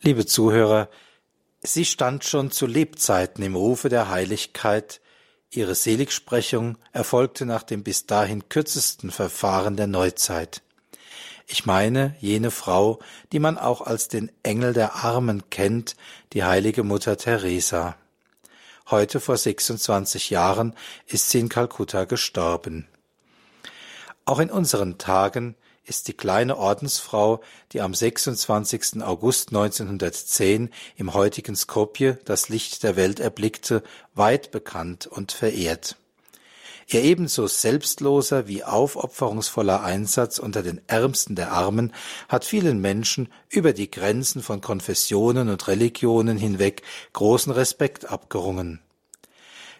Liebe Zuhörer, sie stand schon zu Lebzeiten im Rufe der Heiligkeit, ihre Seligsprechung erfolgte nach dem bis dahin kürzesten Verfahren der Neuzeit. Ich meine jene Frau, die man auch als den Engel der Armen kennt, die heilige Mutter Teresa. Heute vor 26 Jahren ist sie in Kalkutta gestorben. Auch in unseren Tagen ist die kleine Ordensfrau, die am 26. August 1910 im heutigen Skopje das Licht der Welt erblickte, weit bekannt und verehrt. Ihr ebenso selbstloser wie aufopferungsvoller Einsatz unter den Ärmsten der Armen hat vielen Menschen über die Grenzen von Konfessionen und Religionen hinweg großen Respekt abgerungen.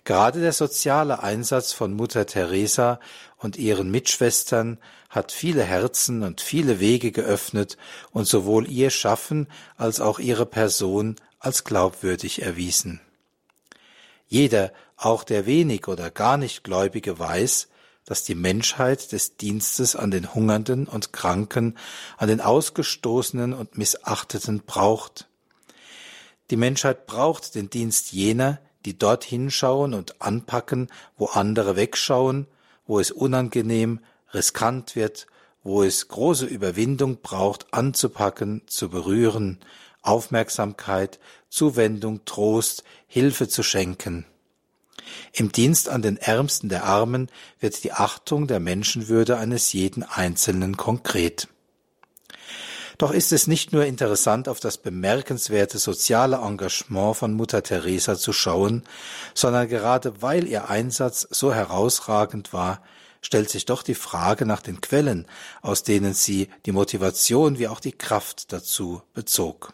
Gerade der soziale Einsatz von Mutter Teresa und ihren Mitschwestern hat viele Herzen und viele Wege geöffnet und sowohl ihr Schaffen als auch ihre Person als glaubwürdig erwiesen. Jeder, auch der wenig oder gar nicht Gläubige, weiß, dass die Menschheit des Dienstes an den Hungernden und Kranken, an den Ausgestoßenen und Missachteten braucht. Die Menschheit braucht den Dienst jener, die dort hinschauen und anpacken, wo andere wegschauen, wo es unangenehm, riskant wird, wo es große Überwindung braucht, anzupacken, zu berühren, Aufmerksamkeit, Zuwendung, Trost, Hilfe zu schenken. Im Dienst an den Ärmsten der Armen wird die Achtung der Menschenwürde eines jeden Einzelnen konkret. Doch ist es nicht nur interessant, auf das bemerkenswerte soziale Engagement von Mutter Teresa zu schauen, sondern gerade weil ihr Einsatz so herausragend war, stellt sich doch die Frage nach den Quellen, aus denen sie die Motivation wie auch die Kraft dazu bezog.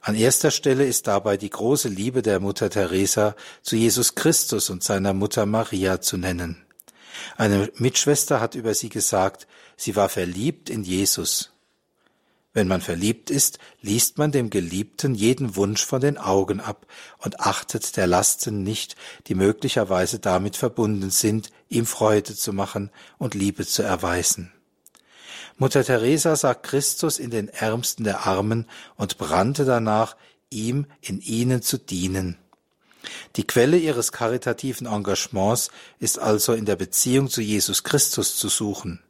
An erster Stelle ist dabei die große Liebe der Mutter Teresa zu Jesus Christus und seiner Mutter Maria zu nennen. Eine Mitschwester hat über sie gesagt, sie war verliebt in Jesus. Wenn man verliebt ist, liest man dem Geliebten jeden Wunsch von den Augen ab und achtet der Lasten nicht, die möglicherweise damit verbunden sind, ihm Freude zu machen und Liebe zu erweisen. Mutter Teresa sah Christus in den Ärmsten der Armen und brannte danach, ihm in ihnen zu dienen. Die Quelle ihres karitativen Engagements ist also in der Beziehung zu Jesus Christus zu suchen.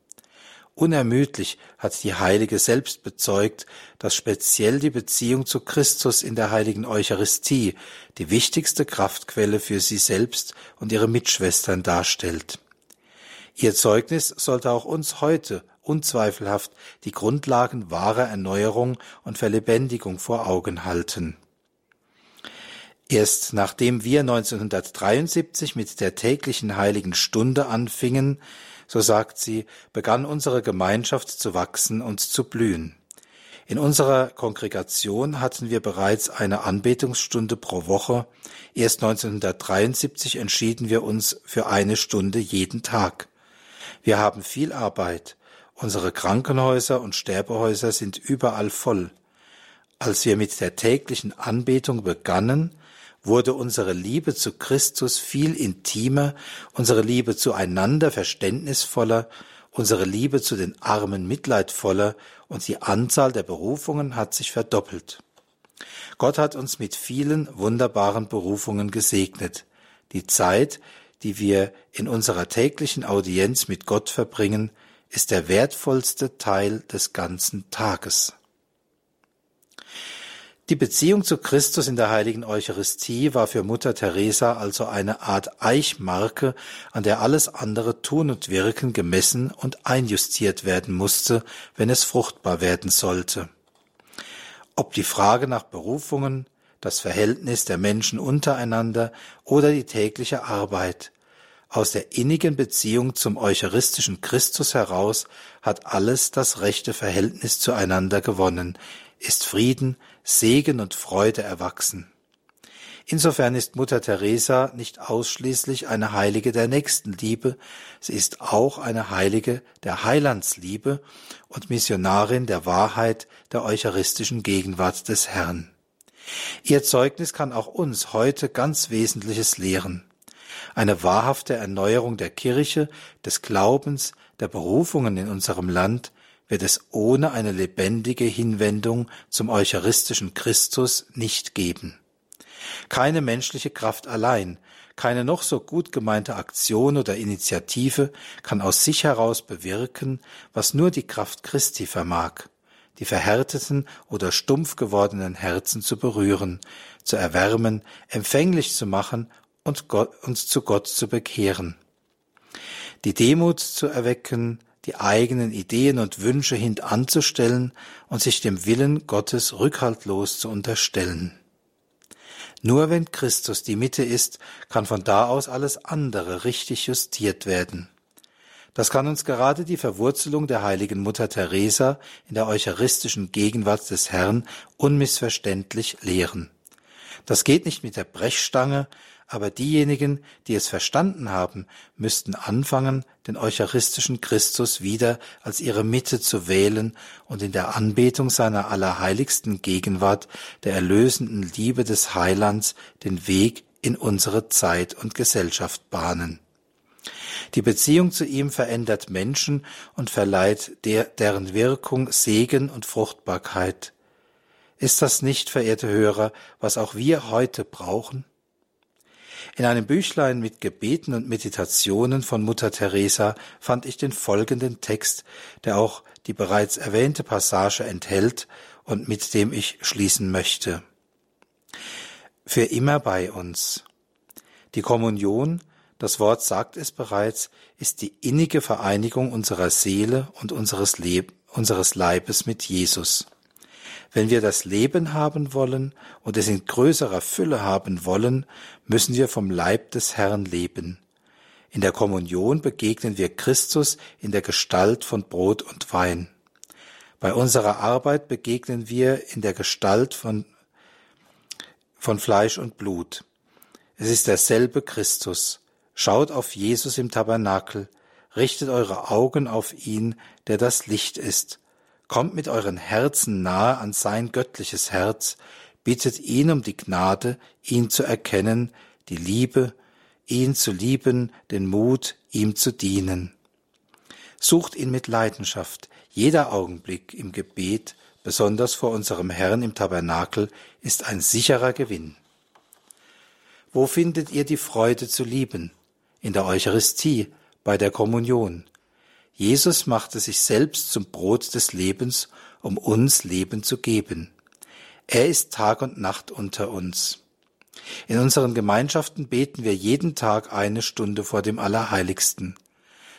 Unermüdlich hat die Heilige selbst bezeugt, dass speziell die Beziehung zu Christus in der heiligen Eucharistie die wichtigste Kraftquelle für sie selbst und ihre Mitschwestern darstellt. Ihr Zeugnis sollte auch uns heute unzweifelhaft die Grundlagen wahrer Erneuerung und Verlebendigung vor Augen halten. Erst nachdem wir 1973 mit der täglichen heiligen Stunde anfingen, so sagt sie, begann unsere Gemeinschaft zu wachsen und zu blühen. In unserer Kongregation hatten wir bereits eine Anbetungsstunde pro Woche. Erst 1973 entschieden wir uns für eine Stunde jeden Tag. Wir haben viel Arbeit. Unsere Krankenhäuser und Sterbehäuser sind überall voll. Als wir mit der täglichen Anbetung begannen, wurde unsere Liebe zu Christus viel intimer, unsere Liebe zueinander verständnisvoller, unsere Liebe zu den Armen mitleidvoller und die Anzahl der Berufungen hat sich verdoppelt. Gott hat uns mit vielen wunderbaren Berufungen gesegnet. Die Zeit, die wir in unserer täglichen Audienz mit Gott verbringen, ist der wertvollste Teil des ganzen Tages. Die Beziehung zu Christus in der heiligen Eucharistie war für Mutter Teresa also eine Art Eichmarke, an der alles andere Tun und Wirken gemessen und einjustiert werden musste, wenn es fruchtbar werden sollte. Ob die Frage nach Berufungen, das Verhältnis der Menschen untereinander oder die tägliche Arbeit, aus der innigen Beziehung zum eucharistischen Christus heraus hat alles das rechte Verhältnis zueinander gewonnen, ist Frieden, Segen und Freude erwachsen. Insofern ist Mutter Teresa nicht ausschließlich eine Heilige der Nächstenliebe, sie ist auch eine Heilige der Heilandsliebe und Missionarin der Wahrheit der eucharistischen Gegenwart des Herrn. Ihr Zeugnis kann auch uns heute ganz Wesentliches lehren. Eine wahrhafte Erneuerung der Kirche, des Glaubens, der Berufungen in unserem Land wird es ohne eine lebendige Hinwendung zum eucharistischen Christus nicht geben. Keine menschliche Kraft allein, keine noch so gut gemeinte Aktion oder Initiative kann aus sich heraus bewirken, was nur die Kraft Christi vermag, die verhärteten oder stumpf gewordenen Herzen zu berühren, zu erwärmen, empfänglich zu machen und uns zu Gott zu bekehren. Die Demut zu erwecken, die eigenen Ideen und Wünsche hintanzustellen und sich dem Willen Gottes rückhaltlos zu unterstellen. Nur wenn Christus die Mitte ist, kann von da aus alles andere richtig justiert werden. Das kann uns gerade die Verwurzelung der heiligen Mutter Teresa in der eucharistischen Gegenwart des Herrn unmissverständlich lehren. Das geht nicht mit der Brechstange, aber diejenigen, die es verstanden haben, müssten anfangen, den eucharistischen Christus wieder als ihre Mitte zu wählen und in der Anbetung seiner allerheiligsten Gegenwart, der erlösenden Liebe des Heilands, den Weg in unsere Zeit und Gesellschaft bahnen. Die Beziehung zu ihm verändert Menschen und verleiht der, deren Wirkung Segen und Fruchtbarkeit. Ist das nicht, verehrte Hörer, was auch wir heute brauchen? In einem Büchlein mit Gebeten und Meditationen von Mutter Teresa fand ich den folgenden Text, der auch die bereits erwähnte Passage enthält und mit dem ich schließen möchte. Für immer bei uns. Die Kommunion, das Wort sagt es bereits, ist die innige Vereinigung unserer Seele und unseres, Leb unseres Leibes mit Jesus. Wenn wir das Leben haben wollen und es in größerer Fülle haben wollen, müssen wir vom Leib des Herrn leben. In der Kommunion begegnen wir Christus in der Gestalt von Brot und Wein. Bei unserer Arbeit begegnen wir in der Gestalt von, von Fleisch und Blut. Es ist derselbe Christus. Schaut auf Jesus im Tabernakel, richtet eure Augen auf ihn, der das Licht ist, Kommt mit euren Herzen nahe an sein göttliches Herz, bittet ihn um die Gnade, ihn zu erkennen, die Liebe, ihn zu lieben, den Mut, ihm zu dienen. Sucht ihn mit Leidenschaft, jeder Augenblick im Gebet, besonders vor unserem Herrn im Tabernakel, ist ein sicherer Gewinn. Wo findet ihr die Freude zu lieben? In der Eucharistie, bei der Kommunion. Jesus machte sich selbst zum Brot des Lebens, um uns Leben zu geben. Er ist Tag und Nacht unter uns. In unseren Gemeinschaften beten wir jeden Tag eine Stunde vor dem Allerheiligsten.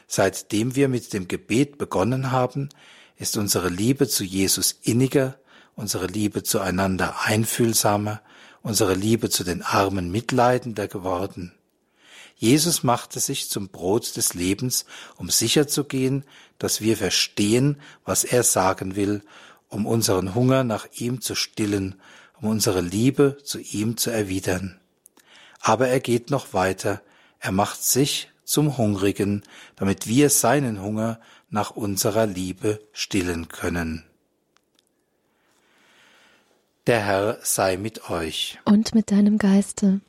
Seitdem wir mit dem Gebet begonnen haben, ist unsere Liebe zu Jesus inniger, unsere Liebe zueinander einfühlsamer, unsere Liebe zu den Armen mitleidender geworden. Jesus machte sich zum Brot des Lebens, um sicherzugehen, dass wir verstehen, was er sagen will, um unseren Hunger nach ihm zu stillen, um unsere Liebe zu ihm zu erwidern. Aber er geht noch weiter, er macht sich zum Hungrigen, damit wir seinen Hunger nach unserer Liebe stillen können. Der Herr sei mit euch. Und mit deinem Geiste.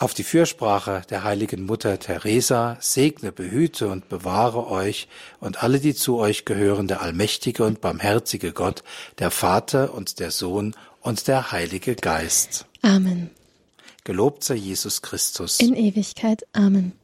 Auf die Fürsprache der heiligen Mutter Teresa segne, behüte und bewahre euch und alle, die zu euch gehören, der allmächtige und barmherzige Gott, der Vater und der Sohn und der Heilige Geist. Amen. Gelobt sei Jesus Christus. In Ewigkeit. Amen.